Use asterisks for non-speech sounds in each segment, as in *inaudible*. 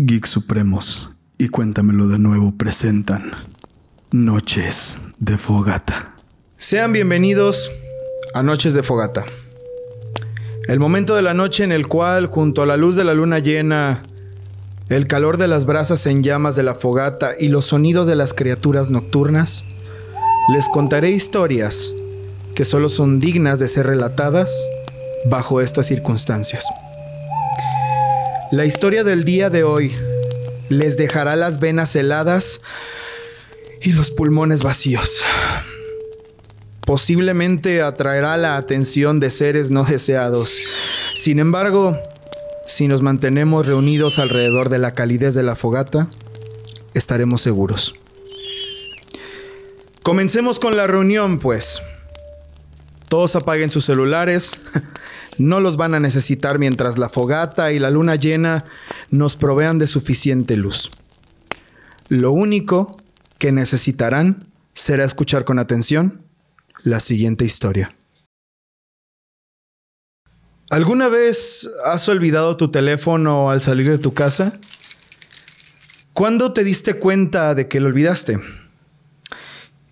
Geek Supremos y Cuéntamelo de nuevo presentan Noches de Fogata. Sean bienvenidos a Noches de Fogata. El momento de la noche en el cual, junto a la luz de la luna llena, el calor de las brasas en llamas de la fogata y los sonidos de las criaturas nocturnas, les contaré historias que solo son dignas de ser relatadas bajo estas circunstancias. La historia del día de hoy les dejará las venas heladas y los pulmones vacíos. Posiblemente atraerá la atención de seres no deseados. Sin embargo, si nos mantenemos reunidos alrededor de la calidez de la fogata, estaremos seguros. Comencemos con la reunión, pues. Todos apaguen sus celulares. *laughs* No los van a necesitar mientras la fogata y la luna llena nos provean de suficiente luz. Lo único que necesitarán será escuchar con atención la siguiente historia. ¿Alguna vez has olvidado tu teléfono al salir de tu casa? ¿Cuándo te diste cuenta de que lo olvidaste?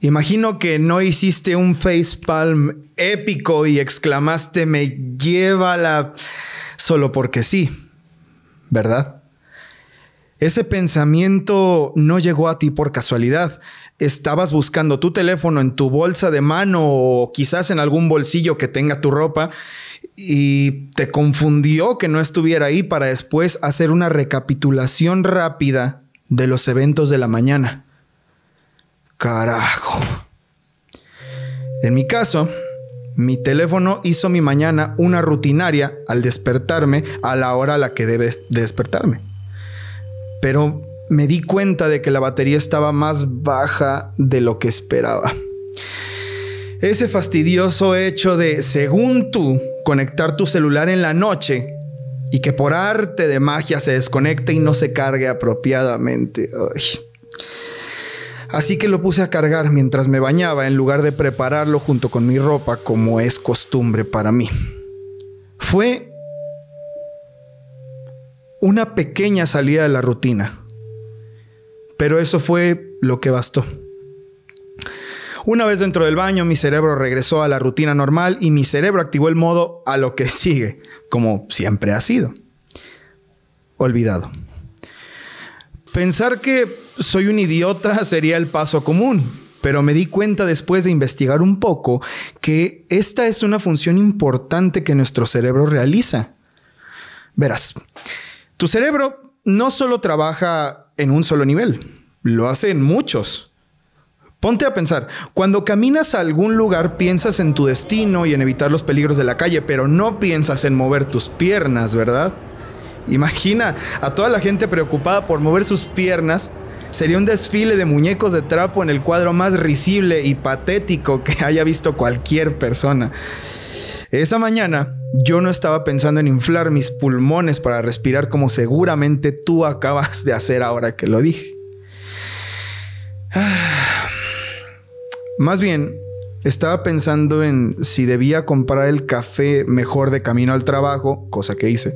Imagino que no hiciste un facepalm épico y exclamaste me lleva la solo porque sí, ¿verdad? Ese pensamiento no llegó a ti por casualidad. Estabas buscando tu teléfono en tu bolsa de mano o quizás en algún bolsillo que tenga tu ropa y te confundió que no estuviera ahí para después hacer una recapitulación rápida de los eventos de la mañana. Carajo. En mi caso, mi teléfono hizo mi mañana una rutinaria al despertarme a la hora a la que debes despertarme. Pero me di cuenta de que la batería estaba más baja de lo que esperaba. Ese fastidioso hecho de, según tú, conectar tu celular en la noche y que por arte de magia se desconecte y no se cargue apropiadamente. Así que lo puse a cargar mientras me bañaba en lugar de prepararlo junto con mi ropa como es costumbre para mí. Fue una pequeña salida de la rutina, pero eso fue lo que bastó. Una vez dentro del baño, mi cerebro regresó a la rutina normal y mi cerebro activó el modo a lo que sigue, como siempre ha sido. Olvidado. Pensar que soy un idiota *laughs* sería el paso común, pero me di cuenta después de investigar un poco que esta es una función importante que nuestro cerebro realiza. Verás, tu cerebro no solo trabaja en un solo nivel, lo hace en muchos. Ponte a pensar, cuando caminas a algún lugar piensas en tu destino y en evitar los peligros de la calle, pero no piensas en mover tus piernas, ¿verdad? Imagina a toda la gente preocupada por mover sus piernas. Sería un desfile de muñecos de trapo en el cuadro más risible y patético que *laughs* haya visto cualquier persona. Esa mañana yo no estaba pensando en inflar mis pulmones para respirar como seguramente tú acabas de hacer ahora que lo dije. *sighs* Más bien, estaba pensando en si debía comprar el café mejor de camino al trabajo, cosa que hice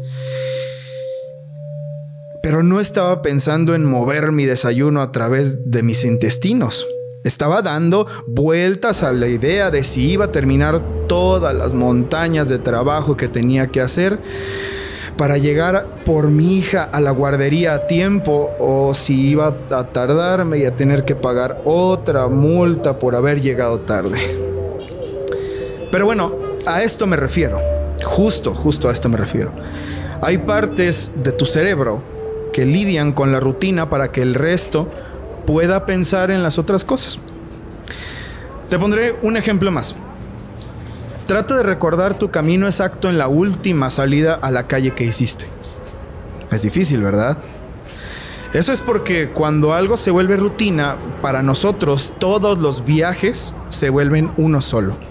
pero no estaba pensando en mover mi desayuno a través de mis intestinos. Estaba dando vueltas a la idea de si iba a terminar todas las montañas de trabajo que tenía que hacer para llegar por mi hija a la guardería a tiempo o si iba a tardarme y a tener que pagar otra multa por haber llegado tarde. Pero bueno, a esto me refiero. Justo, justo a esto me refiero. Hay partes de tu cerebro lidian con la rutina para que el resto pueda pensar en las otras cosas. Te pondré un ejemplo más. Trata de recordar tu camino exacto en la última salida a la calle que hiciste. Es difícil, ¿verdad? Eso es porque cuando algo se vuelve rutina, para nosotros todos los viajes se vuelven uno solo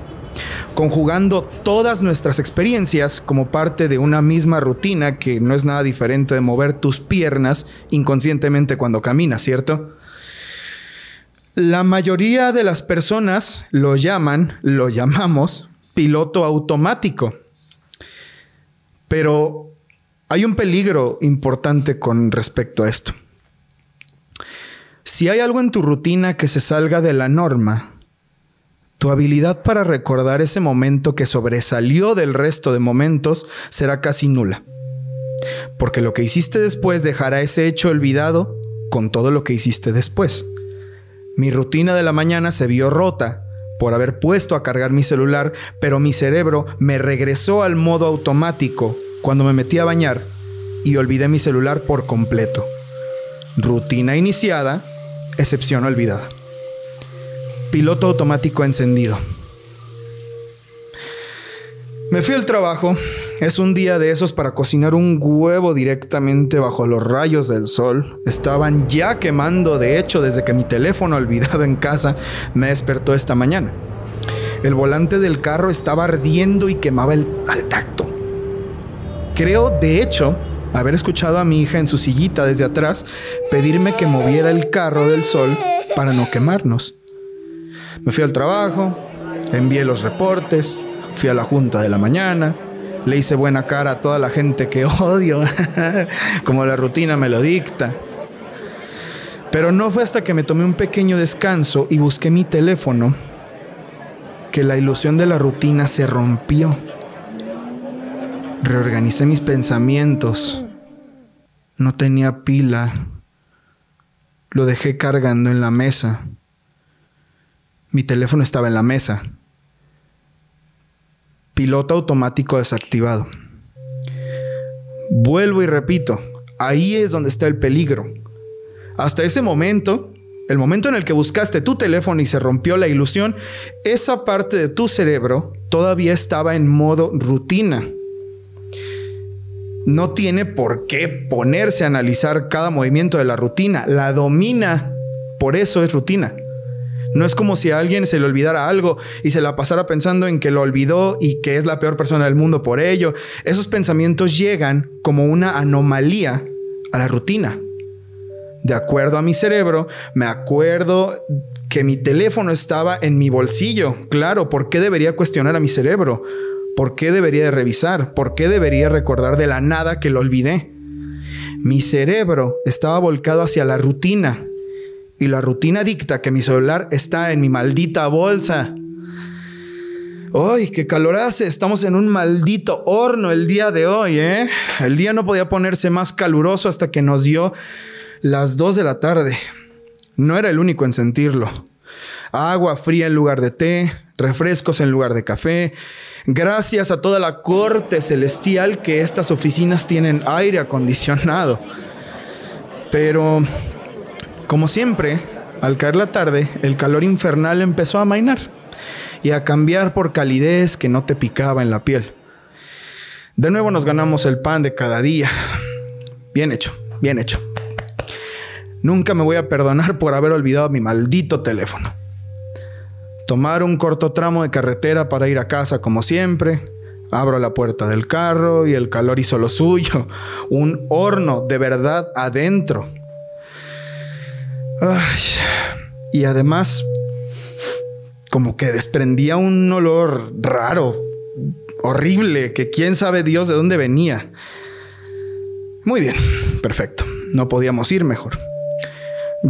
conjugando todas nuestras experiencias como parte de una misma rutina que no es nada diferente de mover tus piernas inconscientemente cuando caminas, ¿cierto? La mayoría de las personas lo llaman, lo llamamos piloto automático. Pero Hay un peligro importante con respecto a esto. Si hay algo en tu rutina que se salga de la norma, tu habilidad para recordar ese momento que sobresalió del resto de momentos será casi nula. Porque lo que hiciste después dejará ese hecho olvidado con todo lo que hiciste después. Mi rutina de la mañana se vio rota por haber puesto a cargar mi celular, pero mi cerebro me regresó al modo automático cuando me metí a bañar y olvidé mi celular por completo. Rutina iniciada, excepción olvidada. Piloto automático encendido. Me fui al trabajo. Es un día de esos para cocinar un huevo directamente bajo los rayos del sol. Estaban ya quemando, de hecho, desde que mi teléfono olvidado en casa me despertó esta mañana. El volante del carro estaba ardiendo y quemaba el, al tacto. Creo, de hecho, haber escuchado a mi hija en su sillita desde atrás pedirme que moviera el carro del sol para no quemarnos. Me fui al trabajo, envié los reportes, fui a la junta de la mañana, le hice buena cara a toda la gente que *laughs* odio, como la rutina me lo dicta. Pero no fue hasta que me tomé un pequeño descanso y busqué mi teléfono que la ilusión de la rutina se rompió. Reorganicé mis pensamientos. No tenía pila. Lo dejé cargando en la mesa. Mi teléfono estaba en la mesa. Piloto automático desactivado. Vuelvo y repito, ahí es donde está el peligro. Hasta ese momento, el momento en el que buscaste tu teléfono y se rompió la ilusión, esa parte de tu cerebro todavía estaba en modo rutina. No tiene por qué ponerse a analizar cada movimiento de la rutina, la domina, por eso es rutina. No es como si a alguien se le olvidara algo y se la pasara pensando en que lo olvidó y que es la peor persona del mundo por ello. Esos pensamientos llegan como una anomalía a la rutina. De acuerdo a mi cerebro, me acuerdo que mi teléfono estaba en mi bolsillo. Claro, ¿por qué debería cuestionar a mi cerebro? ¿Por qué debería de revisar? ¿Por qué debería recordar de la nada que lo olvidé? Mi cerebro estaba volcado hacia la rutina y la rutina dicta que mi celular está en mi maldita bolsa. ¡Ay, qué calor hace! Estamos en un maldito horno el día de hoy, ¿eh? El día no podía ponerse más caluroso hasta que nos dio las 2 de la tarde. No era el único en sentirlo. Agua fría en lugar de té, refrescos en lugar de café. Gracias a toda la corte celestial que estas oficinas tienen aire acondicionado. Pero como siempre, al caer la tarde, el calor infernal empezó a amainar y a cambiar por calidez que no te picaba en la piel. De nuevo nos ganamos el pan de cada día. Bien hecho, bien hecho. Nunca me voy a perdonar por haber olvidado mi maldito teléfono. Tomar un corto tramo de carretera para ir a casa como siempre. Abro la puerta del carro y el calor hizo lo suyo. Un horno de verdad adentro y además, como que desprendía un olor raro, horrible, que quién sabe Dios de dónde venía. Muy bien, perfecto. No podíamos ir mejor.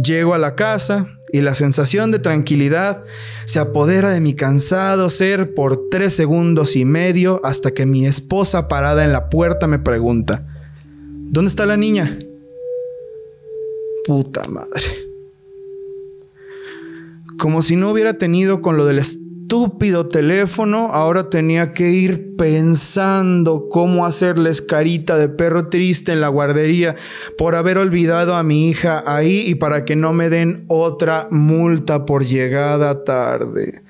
Llego a la casa y la sensación de tranquilidad se apodera de mi cansado ser por tres segundos y medio hasta que mi esposa parada en la puerta me pregunta, ¿dónde está la niña? Puta madre como si no hubiera tenido con lo del estúpido teléfono, ahora tenía que ir pensando cómo hacerles carita de perro triste en la guardería por haber olvidado a mi hija ahí y para que no me den otra multa por llegada tarde.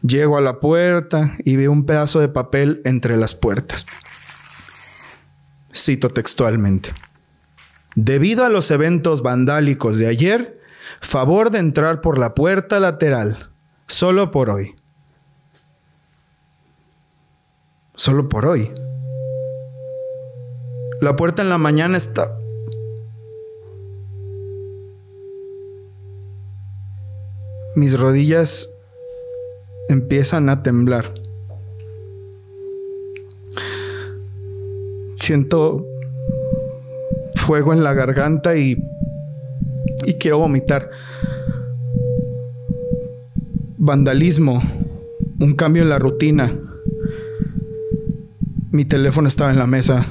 Llego a la puerta y veo un pedazo de papel entre las puertas. Cito textualmente. Debido a los eventos vandálicos de ayer, favor de entrar por la puerta lateral, solo por hoy. Solo por hoy. La puerta en la mañana está... Mis rodillas empiezan a temblar. Siento fuego en la garganta y, quiero vomitar. Vandalismo, un cambio en la rutina. Mi teléfono estaba en la mesa.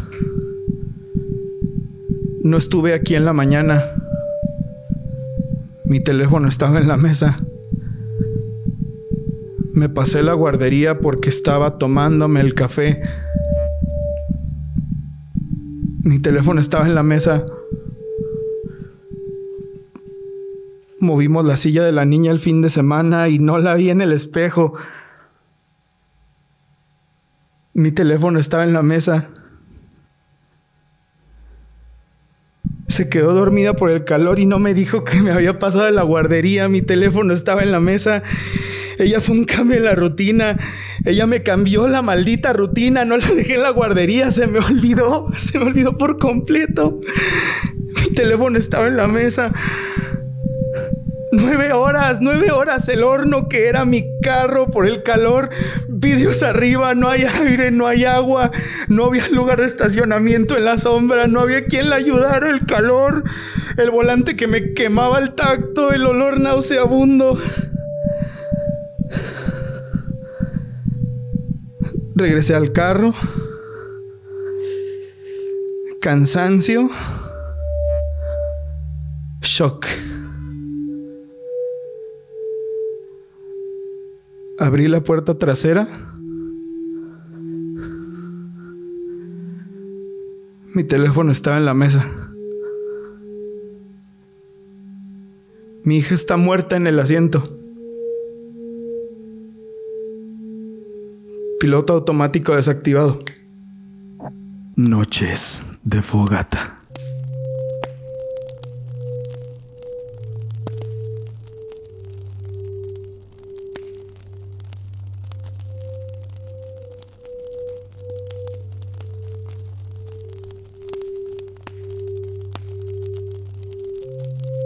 No estuve aquí en la mañana. Mi teléfono estaba en la mesa. Me pasé la guardería porque estaba tomándome el café. Mi teléfono estaba en la mesa. Movimos la silla de la niña el fin de semana y no la vi en el espejo. Mi teléfono estaba en la mesa. Se quedó dormida por el calor y no me dijo que me había pasado de la guardería. Mi teléfono estaba en la mesa. Ella fue un cambio en la rutina. Ella me cambió la maldita rutina. No la dejé en la guardería. Se me olvidó. *laughs* Se me olvidó por completo. Mi teléfono estaba en la mesa. Nueve horas, nueve horas el horno que era mi carro por el calor. Vidrios arriba, no hay aire, no hay agua. No había lugar de estacionamiento en la sombra. No había quien la ayudara. El calor, el volante que me quemaba el tacto, el olor nauseabundo. Regresé al carro. Cansancio. Shock. Abrí la puerta trasera. Mi teléfono estaba en la mesa. Mi hija está muerta en el asiento. Piloto automático desactivado. Noches de fogata.